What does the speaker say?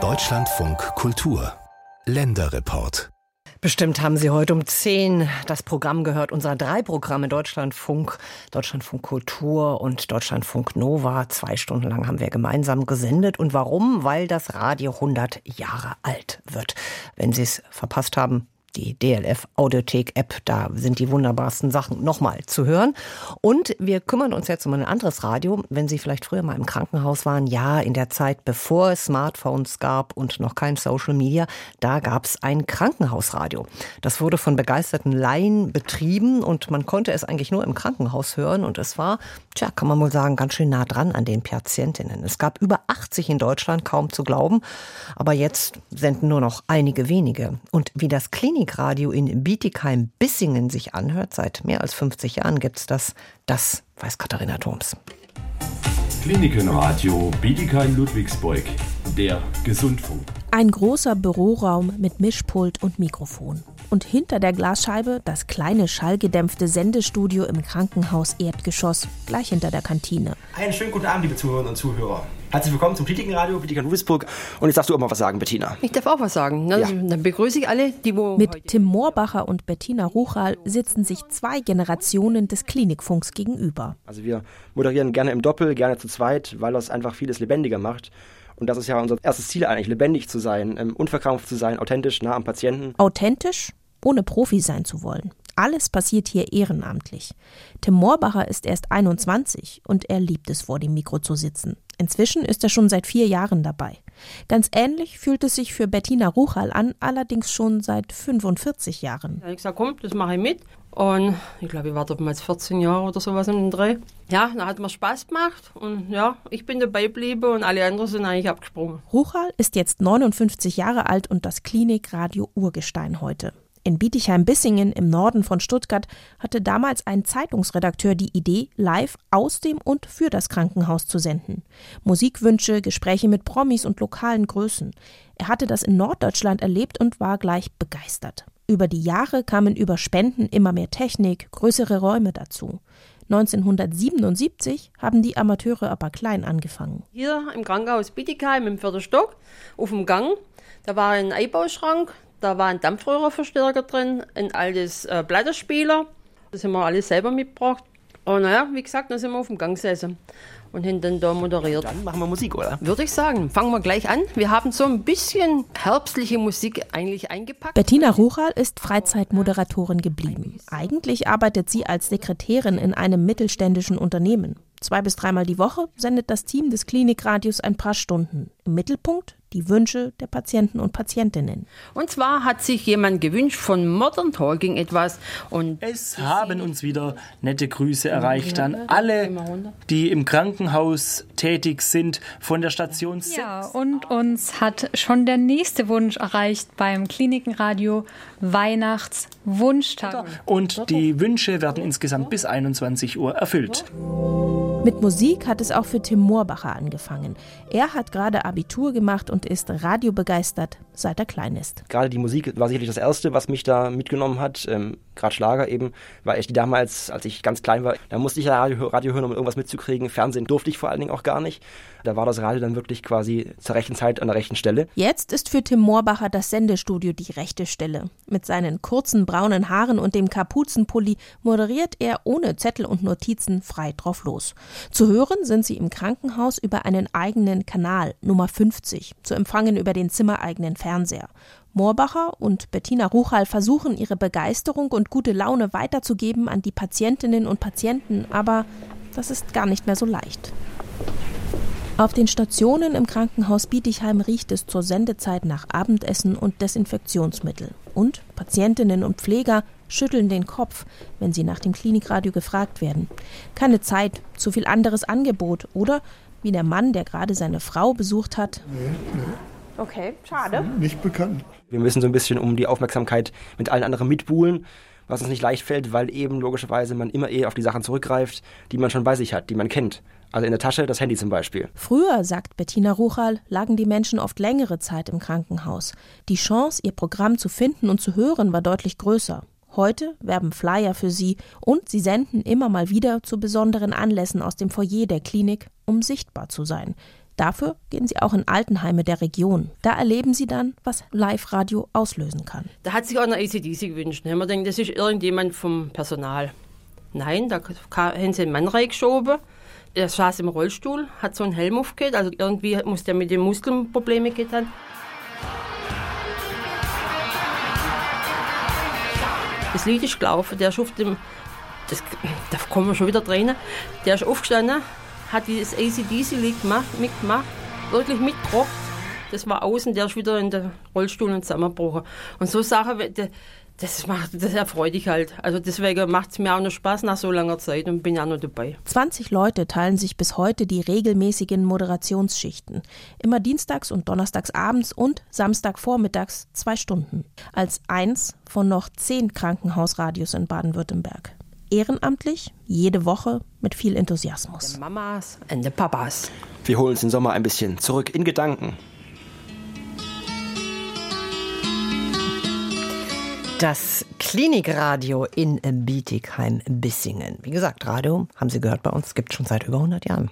Deutschlandfunk Kultur Länderreport Bestimmt haben Sie heute um 10 das Programm gehört, unser drei Programme Deutschlandfunk, Deutschlandfunk Kultur und Deutschlandfunk Nova. Zwei Stunden lang haben wir gemeinsam gesendet. Und warum? Weil das Radio 100 Jahre alt wird. Wenn Sie es verpasst haben, die DLF Audiothek App. Da sind die wunderbarsten Sachen nochmal zu hören. Und wir kümmern uns jetzt um ein anderes Radio. Wenn Sie vielleicht früher mal im Krankenhaus waren, ja, in der Zeit, bevor es Smartphones gab und noch kein Social Media, da gab es ein Krankenhausradio. Das wurde von begeisterten Laien betrieben und man konnte es eigentlich nur im Krankenhaus hören. Und es war, tja, kann man wohl sagen, ganz schön nah dran an den Patientinnen. Es gab über 80 in Deutschland, kaum zu glauben. Aber jetzt senden nur noch einige wenige. Und wie das Klinik Klinikradio in Bietigheim-Bissingen sich anhört, seit mehr als 50 Jahren gibt es das, das weiß Katharina Thoms. Klinikenradio Bietigheim-Ludwigsburg, der Gesundfunk. Ein großer Büroraum mit Mischpult und Mikrofon. Und hinter der Glasscheibe das kleine schallgedämpfte Sendestudio im Krankenhaus Erdgeschoss, gleich hinter der Kantine. Einen schönen guten Abend, liebe Zuhörerinnen und Zuhörer. Herzlich willkommen zum Kritikenradio Bietigheim Ludwigsburg. Und jetzt darfst du auch mal was sagen, Bettina. Ich darf auch was sagen. Ne? Ja. Dann begrüße ich alle, die wo. Mit Tim Moorbacher und Bettina Ruchal sitzen sich zwei Generationen des Klinikfunks gegenüber. Also wir moderieren gerne im Doppel, gerne zu zweit, weil das einfach vieles lebendiger macht. Und das ist ja unser erstes Ziel eigentlich, lebendig zu sein, ähm, unverkrampft zu sein, authentisch, nah am Patienten. Authentisch, ohne Profi sein zu wollen. Alles passiert hier ehrenamtlich. Tim Moorbacher ist erst 21 und er liebt es, vor dem Mikro zu sitzen. Inzwischen ist er schon seit vier Jahren dabei. Ganz ähnlich fühlt es sich für Bettina Ruchal an, allerdings schon seit 45 Jahren. Ich gesagt, komm, das mache ich mit. Und ich glaube, ich war damals 14 Jahre oder sowas im Dreh. Ja, da hat mir Spaß gemacht und ja, ich bin dabei geblieben und alle anderen sind eigentlich abgesprungen. Ruchal ist jetzt 59 Jahre alt und das Klinikradio Urgestein heute. In Bietigheim-Bissingen im Norden von Stuttgart hatte damals ein Zeitungsredakteur die Idee, live aus dem und für das Krankenhaus zu senden. Musikwünsche, Gespräche mit Promis und lokalen Größen. Er hatte das in Norddeutschland erlebt und war gleich begeistert. Über die Jahre kamen über Spenden immer mehr Technik, größere Räume dazu. 1977 haben die Amateure aber klein angefangen. Hier im Krankenhaus Bietigheim im vierten Stock auf dem Gang, da war ein Einbauschrank, da war ein Dampfröhrenverstärker drin, ein altes äh, Blatterspieler. Das haben wir alles selber mitgebracht. Und naja, wie gesagt, dann sind wir auf dem Gang gesessen und haben dann da moderiert. Dann machen wir Musik, oder? Würde ich sagen. Fangen wir gleich an. Wir haben so ein bisschen herbstliche Musik eigentlich eingepackt. Bettina Ruchal ist Freizeitmoderatorin geblieben. Eigentlich arbeitet sie als Sekretärin in einem mittelständischen Unternehmen. Zwei bis dreimal die Woche sendet das Team des Klinikradios ein paar Stunden. Im Mittelpunkt die Wünsche der Patienten und Patientinnen. Und zwar hat sich jemand gewünscht von Modern Talking etwas und es haben uns wieder nette Grüße erreicht an alle, die im Krankenhaus tätig sind von der Station 6. Ja, und uns hat schon der nächste Wunsch erreicht beim Klinikenradio Weihnachtswunschtag. Und die Wünsche werden insgesamt bis 21 Uhr erfüllt. Mit Musik hat es auch für Tim Moorbacher angefangen. Er hat gerade Abitur gemacht und ist radiobegeistert, seit er klein ist. Gerade die Musik war sicherlich das Erste, was mich da mitgenommen hat. Gerade Schlager eben, weil ich damals, als ich ganz klein war, da musste ich ja Radio, Radio hören, um irgendwas mitzukriegen. Fernsehen durfte ich vor allen Dingen auch gar nicht. Da war das Radio dann wirklich quasi zur rechten Zeit an der rechten Stelle. Jetzt ist für Tim Moorbacher das Sendestudio die rechte Stelle. Mit seinen kurzen braunen Haaren und dem Kapuzenpulli moderiert er ohne Zettel und Notizen frei drauf los. Zu hören sind sie im Krankenhaus über einen eigenen Kanal, Nummer 50, zu empfangen über den zimmereigenen Fernseher. Moorbacher und Bettina Ruchal versuchen, ihre Begeisterung und gute Laune weiterzugeben an die Patientinnen und Patienten, aber das ist gar nicht mehr so leicht. Auf den Stationen im Krankenhaus Bietigheim riecht es zur Sendezeit nach Abendessen und Desinfektionsmittel. Und Patientinnen und Pfleger schütteln den Kopf, wenn sie nach dem Klinikradio gefragt werden. Keine Zeit, zu viel anderes Angebot oder wie der Mann, der gerade seine Frau besucht hat. Nee, nee. Okay, schade. Nicht bekannt. Wir müssen so ein bisschen um die Aufmerksamkeit mit allen anderen mitbuhlen was uns nicht leicht fällt, weil eben logischerweise man immer eher auf die Sachen zurückgreift, die man schon bei sich hat, die man kennt. Also in der Tasche das Handy zum Beispiel. Früher, sagt Bettina Ruchal, lagen die Menschen oft längere Zeit im Krankenhaus. Die Chance, ihr Programm zu finden und zu hören, war deutlich größer. Heute werben Flyer für sie und sie senden immer mal wieder zu besonderen Anlässen aus dem Foyer der Klinik, um sichtbar zu sein. Dafür gehen sie auch in Altenheime der Region. Da erleben sie dann, was Live-Radio auslösen kann. Da hat sich auch eine ACDC gewünscht. Da haben wir gedacht, das ist irgendjemand vom Personal. Nein, da haben sie einen Mann reingeschoben. Er saß im Rollstuhl, hat so einen Helm aufgehört, also irgendwie muss der mit den Muskeln Probleme haben. Das Lied ist gelaufen, der ist auf dem, das, da kommen wir schon wieder Tränen, der ist aufgestanden, hat dieses ACDC-Lied mitgemacht, wirklich mitgebracht. Das war außen, der ist wieder in den Rollstuhl und zusammengebrochen. Und so Sachen, das macht, das erfreut dich halt. Also deswegen macht es mir auch noch Spaß nach so langer Zeit und bin ja noch dabei. 20 Leute teilen sich bis heute die regelmäßigen Moderationsschichten. Immer dienstags und donnerstags abends und Samstagvormittags zwei Stunden. Als eins von noch zehn Krankenhausradios in Baden-Württemberg. Ehrenamtlich, jede Woche mit viel Enthusiasmus. The Mamas and the Papas. Wir holen uns den Sommer ein bisschen zurück in Gedanken. Das Klinikradio in Bietigheim-Bissingen. Wie gesagt, Radio, haben Sie gehört bei uns, gibt es schon seit über 100 Jahren.